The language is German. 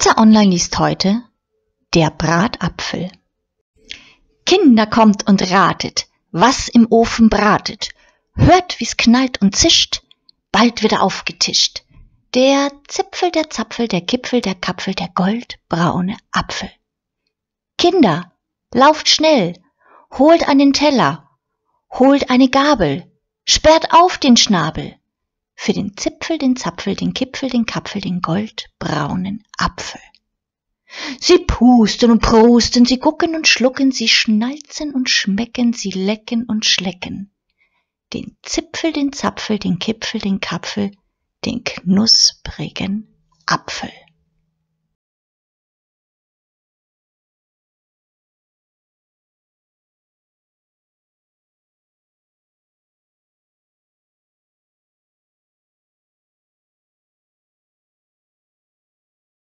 Schweizer Online liest heute Der Bratapfel. Kinder kommt und ratet, was im Ofen bratet. Hört, wie's knallt und zischt, bald wird er aufgetischt. Der Zipfel, der Zapfel, der Kipfel, der Kapfel, der goldbraune Apfel. Kinder, lauft schnell, holt einen Teller, holt eine Gabel, sperrt auf den Schnabel. Für den Zipfel, den Zapfel, den Kipfel, den Kapfel, den goldbraunen. Sie pusten und prusten, sie gucken und schlucken, sie schnalzen und schmecken, sie lecken und schlecken. Den Zipfel, den Zapfel, den Kipfel, den Kapfel, den knusprigen Apfel.